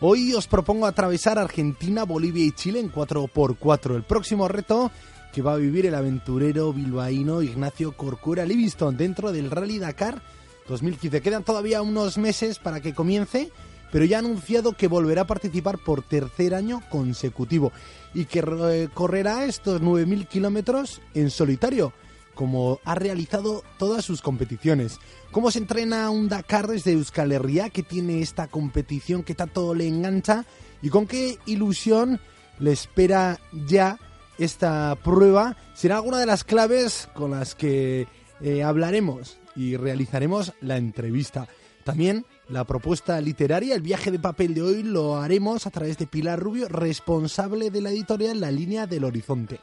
Hoy os propongo atravesar Argentina, Bolivia y Chile en 4x4. El próximo reto que va a vivir el aventurero bilbaíno Ignacio Corcuera Livingston dentro del Rally Dakar 2015. Quedan todavía unos meses para que comience, pero ya ha anunciado que volverá a participar por tercer año consecutivo y que eh, correrá estos 9.000 kilómetros en solitario, como ha realizado todas sus competiciones. ¿Cómo se entrena un Dakar desde Euskal Herria, que tiene esta competición que tanto le engancha? ¿Y con qué ilusión le espera ya esta prueba? Será alguna de las claves con las que eh, hablaremos y realizaremos la entrevista. También la propuesta literaria, el viaje de papel de hoy, lo haremos a través de Pilar Rubio, responsable de la editorial La Línea del Horizonte.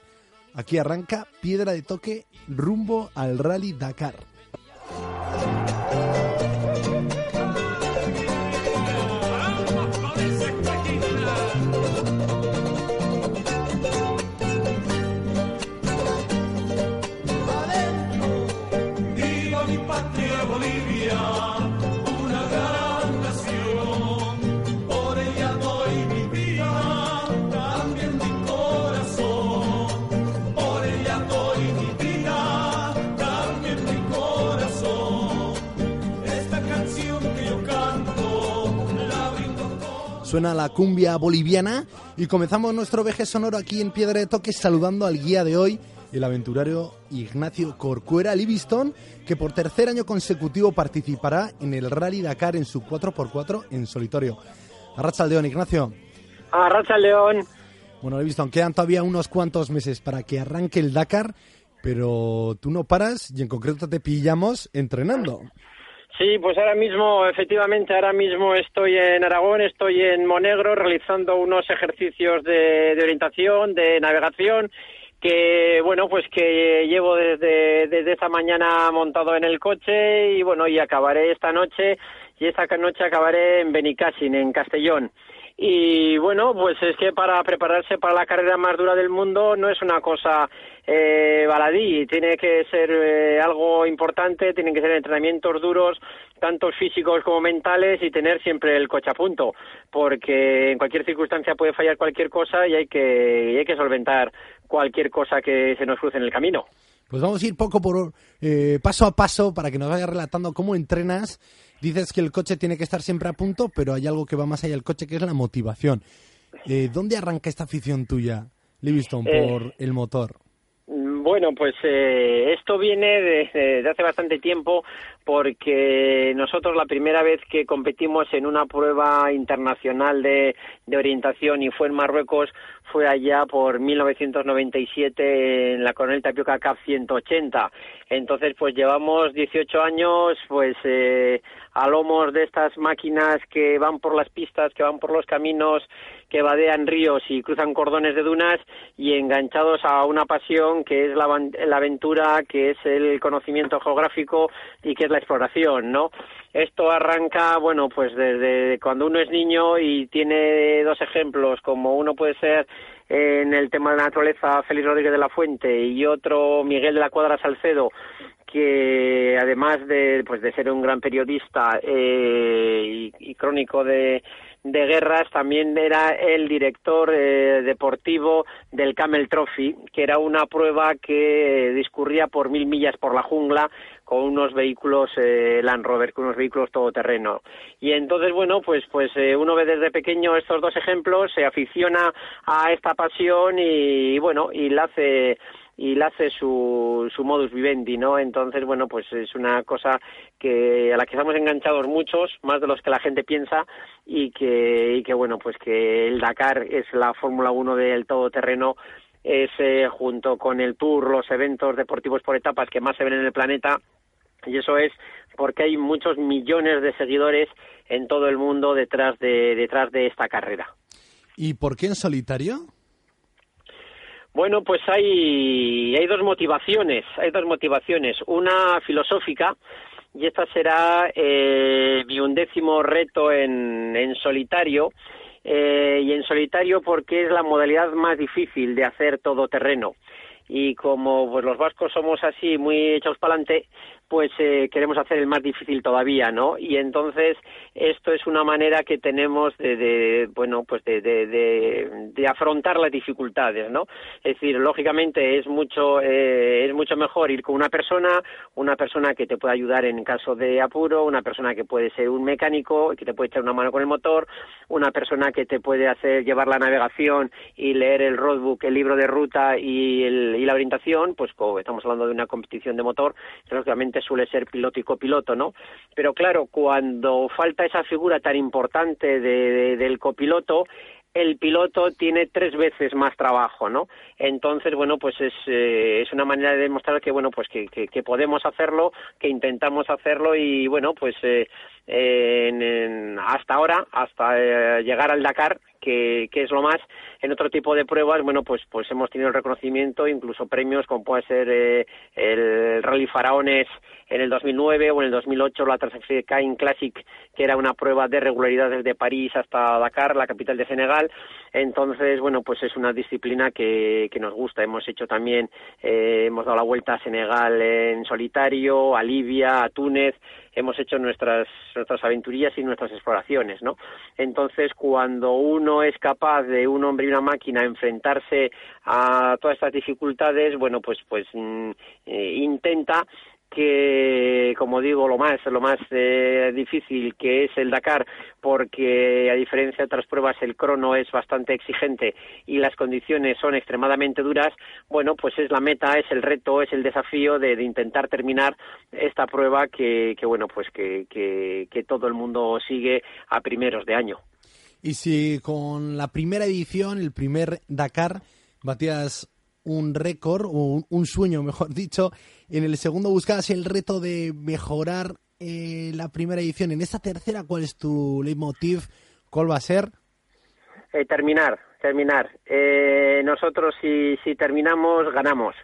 Aquí arranca Piedra de Toque rumbo al Rally Dakar. Suena la cumbia boliviana y comenzamos nuestro viaje sonoro aquí en Piedra de Toque saludando al guía de hoy, el aventurero Ignacio Corcuera Livingston, que por tercer año consecutivo participará en el Rally Dakar en su 4x4 en solitario. Arracha León, Ignacio. Arracha León. Bueno, Livingston, quedan todavía unos cuantos meses para que arranque el Dakar, pero tú no paras y en concreto te pillamos entrenando. Sí, pues ahora mismo, efectivamente, ahora mismo estoy en Aragón, estoy en Monegro realizando unos ejercicios de, de orientación, de navegación, que bueno, pues que llevo desde, desde esta mañana montado en el coche y bueno, y acabaré esta noche, y esta noche acabaré en Benicassin, en Castellón. Y bueno, pues es que para prepararse para la carrera más dura del mundo no es una cosa eh, baladí, tiene que ser eh, algo importante, tienen que ser entrenamientos duros, tanto físicos como mentales, y tener siempre el coche a punto, porque en cualquier circunstancia puede fallar cualquier cosa y hay que, y hay que solventar cualquier cosa que se nos cruce en el camino. Pues vamos a ir poco por eh, paso a paso para que nos vayas relatando cómo entrenas. Dices que el coche tiene que estar siempre a punto, pero hay algo que va más allá del coche, que es la motivación. Eh, ¿Dónde arranca esta afición tuya, Livingston, Eh, por el motor? Bueno, pues eh, esto viene de, hace bastante tiempo porque nosotros la primera vez que competimos en una prueba internacional de, de orientación y fue en Marruecos fue allá por 1997 en la Coronel Tapioca CAP 180. Entonces, pues llevamos 18 años, pues eh, a lomos de estas máquinas que van por las pistas, que van por los caminos, que vadean ríos y cruzan cordones de dunas y enganchados a una pasión que es la, aventura, que es el conocimiento geográfico y que es la exploración, ¿no? Esto arranca, bueno, pues desde cuando uno es niño y tiene dos ejemplos, como uno puede ser en el tema de la naturaleza Félix Rodríguez de la Fuente y otro Miguel de la Cuadra Salcedo, que además de pues de ser un gran periodista eh, y crónico de, de guerras también era el director eh, deportivo del Camel Trophy que era una prueba que discurría por mil millas por la jungla con unos vehículos eh, Land Rover, con unos vehículos todoterreno. Y entonces, bueno, pues, pues eh, uno ve desde pequeño estos dos ejemplos, se aficiona a esta pasión y, bueno, y la hace y la hace su, su modus vivendi, ¿no? Entonces, bueno, pues es una cosa que a la que estamos enganchados muchos, más de los que la gente piensa, y que, y que bueno, pues que el Dakar es la Fórmula 1 del todoterreno es eh, junto con el Tour los eventos deportivos por etapas que más se ven en el planeta y eso es porque hay muchos millones de seguidores en todo el mundo detrás de detrás de esta carrera. ¿Y por qué en solitario? Bueno, pues hay hay dos motivaciones, hay dos motivaciones, una filosófica y esta será eh, mi undécimo reto en, en solitario. Eh, y en solitario porque es la modalidad más difícil de hacer todo terreno. Y como pues los vascos somos así muy echados para adelante pues eh, queremos hacer el más difícil todavía, ¿no? Y entonces esto es una manera que tenemos de, de bueno, pues de, de, afrontar las dificultades, ¿no? Es decir, lógicamente es mucho eh, es mucho mejor ir con una persona, una persona que te puede ayudar en caso de apuro, una persona que puede ser un mecánico que te puede echar una mano con el motor, una persona que te puede hacer llevar la navegación y leer el roadbook, el libro de ruta y, el, y la orientación, pues como estamos hablando de una competición de motor, lógicamente suele ser piloto y copiloto, ¿no? Pero claro, cuando falta esa figura tan importante de, de, del copiloto, el piloto tiene tres veces más trabajo, ¿no? Entonces, bueno, pues es, eh, es una manera de demostrar que, bueno, pues que, que, podemos hacerlo, que intentamos hacerlo y, bueno, pues eh, hasta ahora, hasta eh, llegar al Dakar, que, que, es lo más. En otro tipo de pruebas, bueno, pues, pues hemos tenido el reconocimiento, incluso premios como puede ser eh, el Rally Faraones en el 2009 o en el 2008 la Transafricain Classic, que era una prueba de regularidad desde París hasta Dakar, la capital de Senegal. Entonces, bueno, pues es una disciplina que, que nos gusta. Hemos hecho también, eh, hemos dado la vuelta a Senegal en solitario, a Libia, a Túnez, hemos hecho nuestras, nuestras aventurías y nuestras exploraciones, ¿no? Entonces, cuando uno es capaz de un hombre y una máquina enfrentarse a todas estas dificultades, bueno, pues, pues mm, eh, intenta que como digo lo más lo más eh, difícil que es el Dakar porque a diferencia de otras pruebas el crono es bastante exigente y las condiciones son extremadamente duras bueno pues es la meta es el reto es el desafío de, intentar terminar esta prueba que, que bueno pues que, que, que todo el mundo sigue a primeros de año y si con la primera edición el primer Dakar batías un récord, o un, un, sueño, mejor dicho. En el segundo buscabas el reto de mejorar eh, la primera edición. En esta tercera, ¿cuál es tu leitmotiv? ¿Cuál va a ser? Eh, terminar, terminar. Eh, nosotros si, si terminamos, ganamos.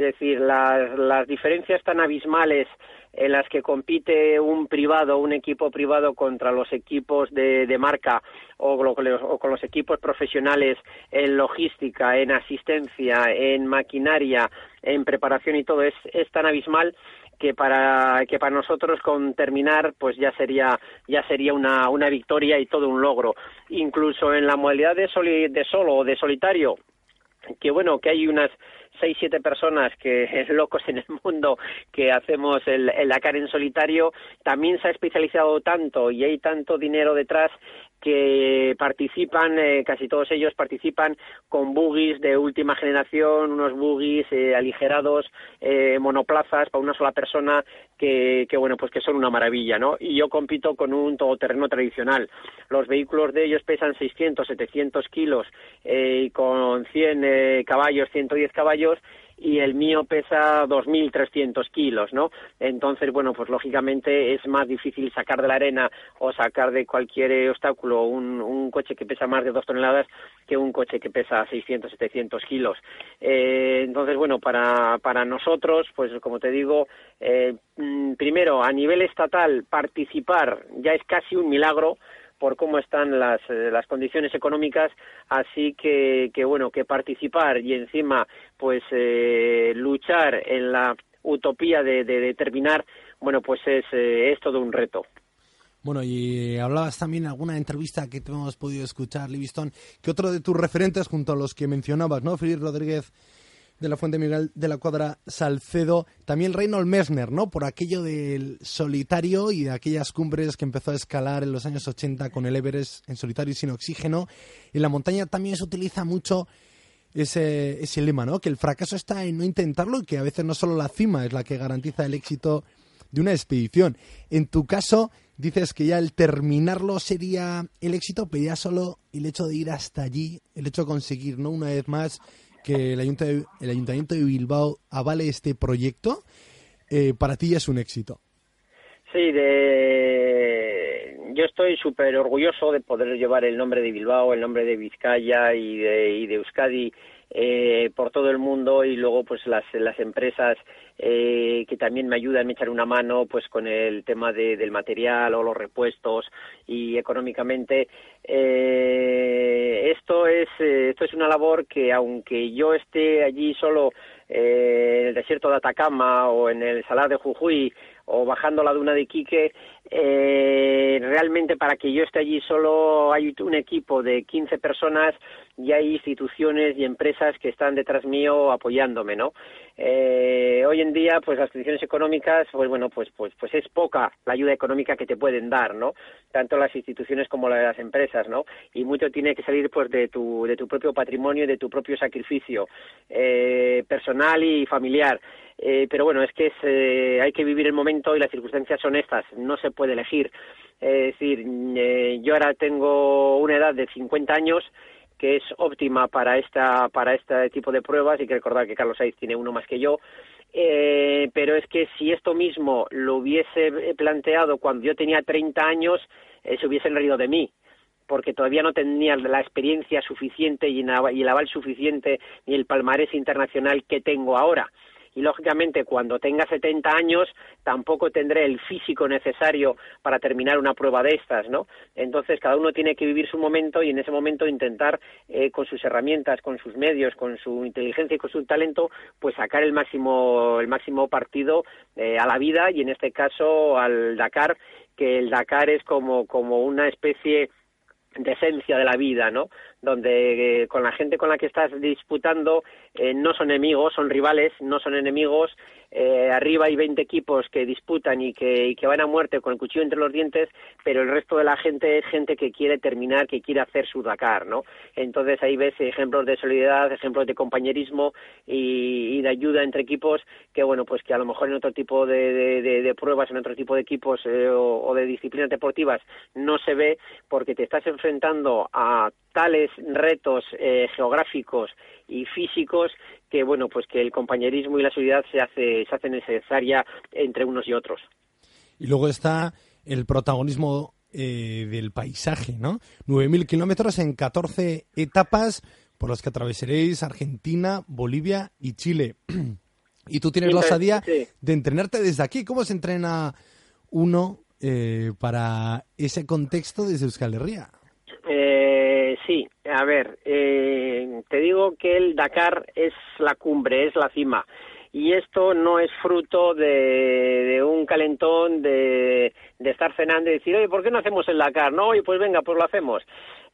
Es decir, las, las diferencias tan abismales en las que compite un privado, un equipo privado contra los equipos de, de marca o, con los equipos profesionales en logística, en asistencia, en maquinaria, en preparación y todo es, es tan abismal que para que para nosotros con terminar pues ya sería ya sería una, una victoria y todo un logro. Incluso en la modalidad de, soli, de solo o de solitario que bueno que hay unas seis siete personas que locos en el mundo que hacemos el, el Dakar en solitario. También se ha especializado tanto y hay tanto dinero detrás que participan, eh, casi todos ellos participan con buggies de última generación, unos buggies eh, aligerados, eh, monoplazas para una sola persona que, que, bueno, pues que son una maravilla, ¿no? Y yo compito con un todoterreno tradicional. Los vehículos de ellos pesan 600, 700 kilos eh, y con 100 eh, caballos, 110 caballos y el mío pesa 2.300 kilos, ¿no? Entonces, bueno, pues lógicamente es más difícil sacar de la arena o sacar de cualquier obstáculo un, un coche que pesa más de dos toneladas que un coche que pesa 600, 700 kilos. Eh, entonces, bueno, para, para nosotros, pues como te digo, eh, primero, a nivel estatal, participar ya es casi un milagro por cómo están las, eh, las condiciones económicas, así que, que, bueno, que participar y encima pues eh, luchar en la utopía de, de, de terminar, bueno, pues es, eh, es todo un reto. Bueno, y hablabas también en alguna entrevista que te hemos podido escuchar, Livingston, que otro de tus referentes junto a los que mencionabas, ¿no? Felipe Rodríguez de la Fuente Miguel de la Cuadra Salcedo, también Reynold Messner, ¿no? Por aquello del solitario y de aquellas cumbres que empezó a escalar en los años 80 con el Everest en solitario y sin oxígeno. En la montaña también se utiliza mucho ese, ese lema, ¿no? Que el fracaso está en no intentarlo y que a veces no solo la cima es la que garantiza el éxito de una expedición. En tu caso, dices que ya el terminarlo sería el éxito, pero ya solo el hecho de ir hasta allí, el hecho de conseguir, ¿no? Una vez más, que el de, el Ayuntamiento de Bilbao avale este proyecto, eh, para ti ya es un éxito. Sí, de... yo estoy súper orgulloso de poder llevar el nombre de Bilbao, el nombre de Vizcaya y de, y de Euskadi eh, por todo el mundo y luego pues las, las empresas eh, que también me ayudan, me echar una mano pues con el tema de, del material o los repuestos y económicamente eh, esto es eh, esto es una labor que aunque yo esté allí solo eh, en el desierto de Atacama o en el Salar de Jujuy o bajando la duna de Quique, eh, realmente para que yo esté allí solo hay un equipo de 15 personas y hay instituciones y empresas que están detrás mío apoyándome, ¿no? Eh, hoy en día, pues las condiciones económicas, pues bueno, pues, pues, pues es poca la ayuda económica que te pueden dar, ¿no? Tanto las instituciones como las empresas, ¿no? Y mucho tiene que salir, pues, de tu, de tu propio patrimonio y de tu propio sacrificio eh, personal y familiar. Eh, pero bueno, es que es, eh, hay que vivir el momento y las circunstancias son estas, no se puede elegir. Es decir, eh, yo ahora tengo una edad de 50 años que es óptima para esta para este tipo de pruebas y que recordar que Carlos Saiz tiene uno más que yo. Eh, pero es que si esto mismo lo hubiese planteado cuando yo tenía 30 años eh, se hubiesen reído de mí porque todavía no tenía la experiencia suficiente y el aval suficiente ni el palmarés internacional que tengo ahora y lógicamente cuando tenga 70 años tampoco tendré el físico necesario para terminar una prueba de estas, ¿no? Entonces cada uno tiene que vivir su momento y en ese momento intentar eh, con sus herramientas, con sus medios, con su inteligencia y con su talento, pues sacar el máximo el máximo partido eh, a la vida y en este caso al Dakar, que el Dakar es como como una especie de esencia de la vida, ¿no? Donde eh, con la gente con la que estás disputando eh, no son enemigos, son rivales, no son enemigos. Eh, arriba hay 20 equipos que disputan y que, y que van a muerte con el cuchillo entre los dientes, pero el resto de la gente es gente que quiere terminar, que quiere hacer su Dakar, ¿no? Entonces ahí ves ejemplos de solidaridad, ejemplos de compañerismo y, de ayuda entre equipos que, bueno, pues que a lo mejor en otro tipo de, de, pruebas, en otro tipo de equipos eh, o de disciplinas deportivas no se ve porque te estás enfrentando a tales retos eh, geográficos y físicos que bueno pues que el compañerismo y la solidaridad se hace se hace necesaria entre unos y otros. Y luego está el protagonismo eh, del paisaje no 9.000 kilómetros en 14 etapas por las que atravesaréis Argentina Bolivia y Chile. Y tú tienes Sí, la osadía sí. de entrenarte desde aquí. Cómo se entrena uno eh, para ese contexto desde Euskal Herria Eh, sí, a ver, eh, te digo que el Dakar es la cumbre, es la cima. Y esto no es fruto de, de un calentón, de, de estar cenando y decir, oye, ¿por qué no hacemos el Dakar? No, oye, pues venga, pues lo hacemos.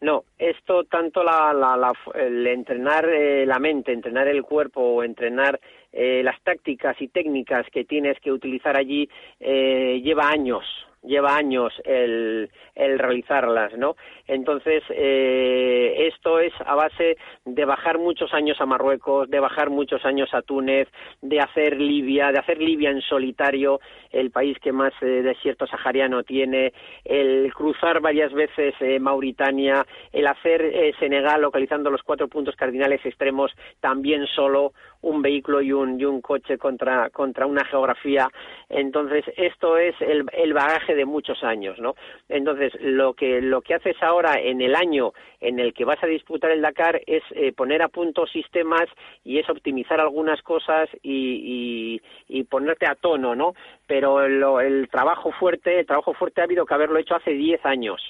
No, esto tanto la, la, la- el entrenar eh, la mente, entrenar el cuerpo o entrenar eh, las tácticas y técnicas que tienes que utilizar allí eh, lleva años, lleva años el, el realizarlas, ¿no? Entonces, eh, esto es a base de bajar muchos años a Marruecos, de bajar muchos años a Túnez, de hacer Libia, de hacer Libia en solitario, el país que más eh, desierto sahariano tiene, el cruzar varias veces eh, Mauritania, el hacer eh, Senegal localizando los cuatro puntos cardinales extremos también solo, un vehículo y un, y un coche contra, contra una geografía. Entonces, esto es el, el bagaje de muchos años, ¿no? Entonces, lo que, lo que haces ahora en el año en el que vas a disputar el Dakar es eh, poner a punto sistemas y es optimizar algunas cosas y, y, y ponerte a tono, ¿no? Pero lo- el trabajo fuerte, el trabajo fuerte ha habido que haberlo hecho hace 10 años.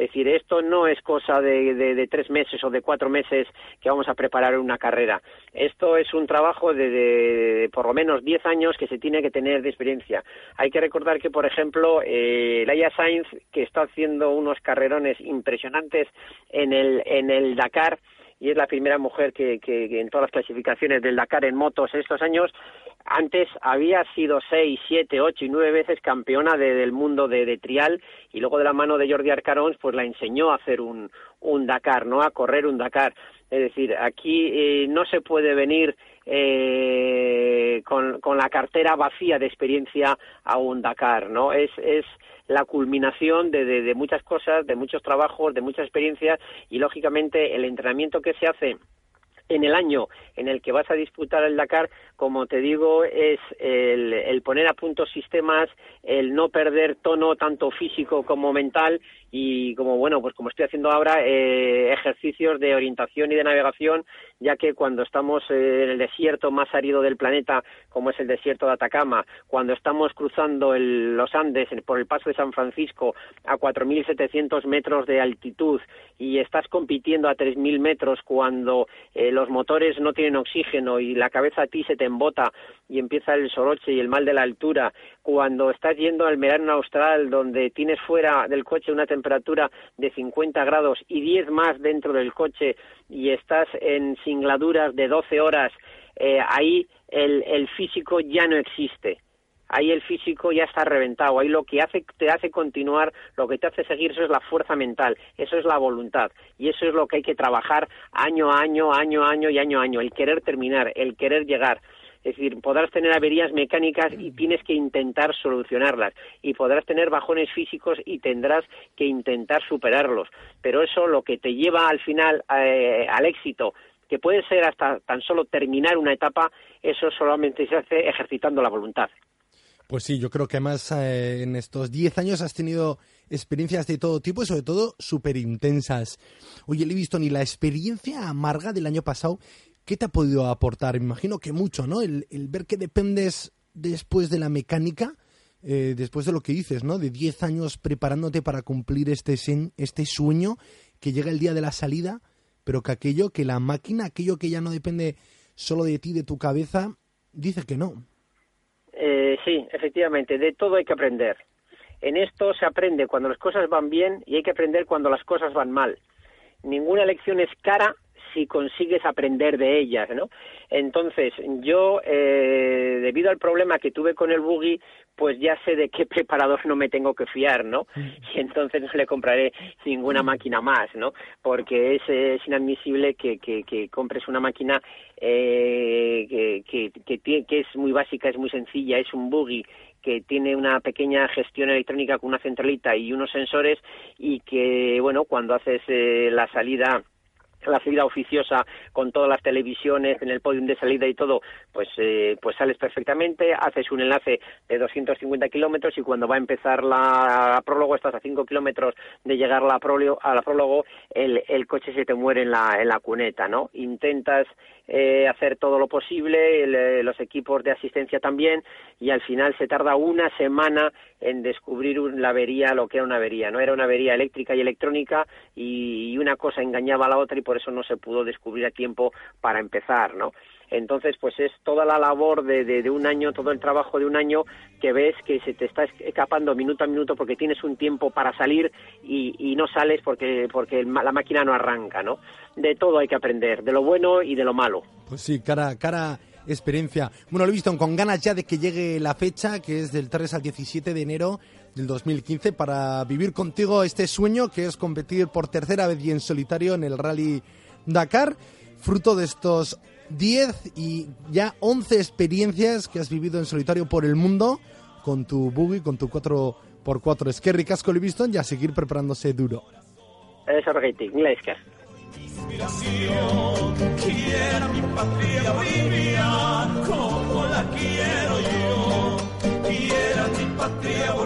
Es decir, esto no es cosa de, de, tres meses o de cuatro meses que vamos a preparar una carrera. Esto es un trabajo de, de- por lo menos diez años que se tiene que tener de experiencia. Hay que recordar que, por ejemplo, eh, Laia Sainz, que está haciendo unos carrerones impresionantes en el, en el Dakar, y es la primera mujer que, que, en todas las clasificaciones del Dakar en motos estos años, antes había sido seis, siete, ocho y nueve veces campeona del mundo de, trial y luego de la mano de Jordi Arcarons pues la enseñó a hacer un, un Dakar, ¿no? A correr un Dakar. Es decir, aquí eh, no se puede venir eh, con, la cartera vacía de experiencia a un Dakar, ¿no? Es, es la culminación de, de, de muchas cosas, de muchos trabajos, de muchas experiencias y, lógicamente, el entrenamiento que se hace en el año en el que vas a disputar el Dakar, como te digo, es el, poner a punto sistemas, el no perder tono tanto físico como mental y como bueno, pues como estoy haciendo ahora, eh, ejercicios de orientación y de navegación, ya que cuando estamos en el desierto más árido del planeta, como es el desierto de Atacama, cuando estamos cruzando los Andes por el paso de San Francisco a 4.700 metros de altitud y estás compitiendo a 3.000 metros cuando eh, los motores no tienen oxígeno y la cabeza a ti se te embota y empieza el soroche y el mal de la altura, cuando estás yendo al verano austral donde tienes fuera del coche una temperatura de 50 grados y 10 más dentro del coche y estás en singladuras de 12 horas, eh, ahí el, el físico ya no existe. Ahí el físico ya está reventado, ahí lo que hace, te hace continuar, lo que te hace seguir, eso es la fuerza mental, eso es la voluntad, y eso es lo que hay que trabajar año a año, año a año y año a año, el querer terminar, el querer llegar. Es decir, podrás tener averías mecánicas y tienes que intentar solucionarlas. Y podrás tener bajones físicos y tendrás que intentar superarlos. Pero eso lo que te lleva al final eh, al éxito, que puede ser hasta tan solo terminar una etapa, eso solamente se hace ejercitando la voluntad. Pues sí, yo creo que además eh, en estos 10 años has tenido experiencias de todo tipo y sobre todo súper intensas. Oye, Livingston, ¿y la experiencia amarga del año pasado, qué te ha podido aportar? Me imagino que mucho, ¿no? El, ver que dependes después de la mecánica, eh, después de lo que dices, ¿no? De 10 años preparándote para cumplir este, este sueño, que llega el día de la salida, pero que aquello, que la máquina, aquello que ya no depende solo de ti, de tu cabeza, dice que no. Eh, sí, efectivamente, de todo hay que aprender. En esto se aprende cuando las cosas van bien y hay que aprender cuando las cosas van mal. Ninguna lección es cara si consigues aprender de ellas, ¿no? Entonces, yo, eh, debido al problema que tuve con el buggy, pues ya sé de qué preparador no me tengo que fiar, ¿no? Y entonces no le compraré ninguna máquina más, ¿no? Porque es, es inadmisible que, que, que, compres una máquina eh, que, que, que es muy básica, es muy sencilla, es un buggy que tiene una pequeña gestión electrónica con una centralita y unos sensores y que, bueno, cuando haces eh, la salida la salida oficiosa con todas las televisiones en el podium de salida y todo, pues, eh, pues sales perfectamente, haces un enlace de 250 kilómetros y cuando va a empezar la, prólogo, estás a 5 kilómetros de llegar la, prólogo, a la prólogo, el, el coche se te muere en la, en la cuneta, ¿no? Intentas eh, hacer todo lo posible, eh, los equipos de asistencia también, y al final se tarda una semana en descubrir la avería, lo que era una avería, ¿no? Era una avería eléctrica y electrónica y, y una cosa engañaba a la otra y por eso no se pudo descubrir a tiempo para empezar, ¿no? Entonces, pues es toda la labor de, de, un año, todo el trabajo de un año que ves que se te está escapando minuto a minuto porque tienes un tiempo para salir y, y no sales porque, porque la máquina no arranca, ¿no? De todo hay que aprender, de lo bueno y de lo malo. Pues sí, cara, cara experiencia. Bueno, lo he visto con ganas ya de que llegue la fecha, que es del 3 al 17 de enero del 2015, para vivir contigo este sueño que es competir por tercera vez y en solitario en el Rally Dakar, fruto de estos 10 y ya 11 experiencias que has vivido en solitario por el mundo con tu buggy, con tu 4x4. Es que ricasco lo visto y a seguir preparándose duro. Eso Inspiración, quiera mi patria como la quiero yo, quiera mi patria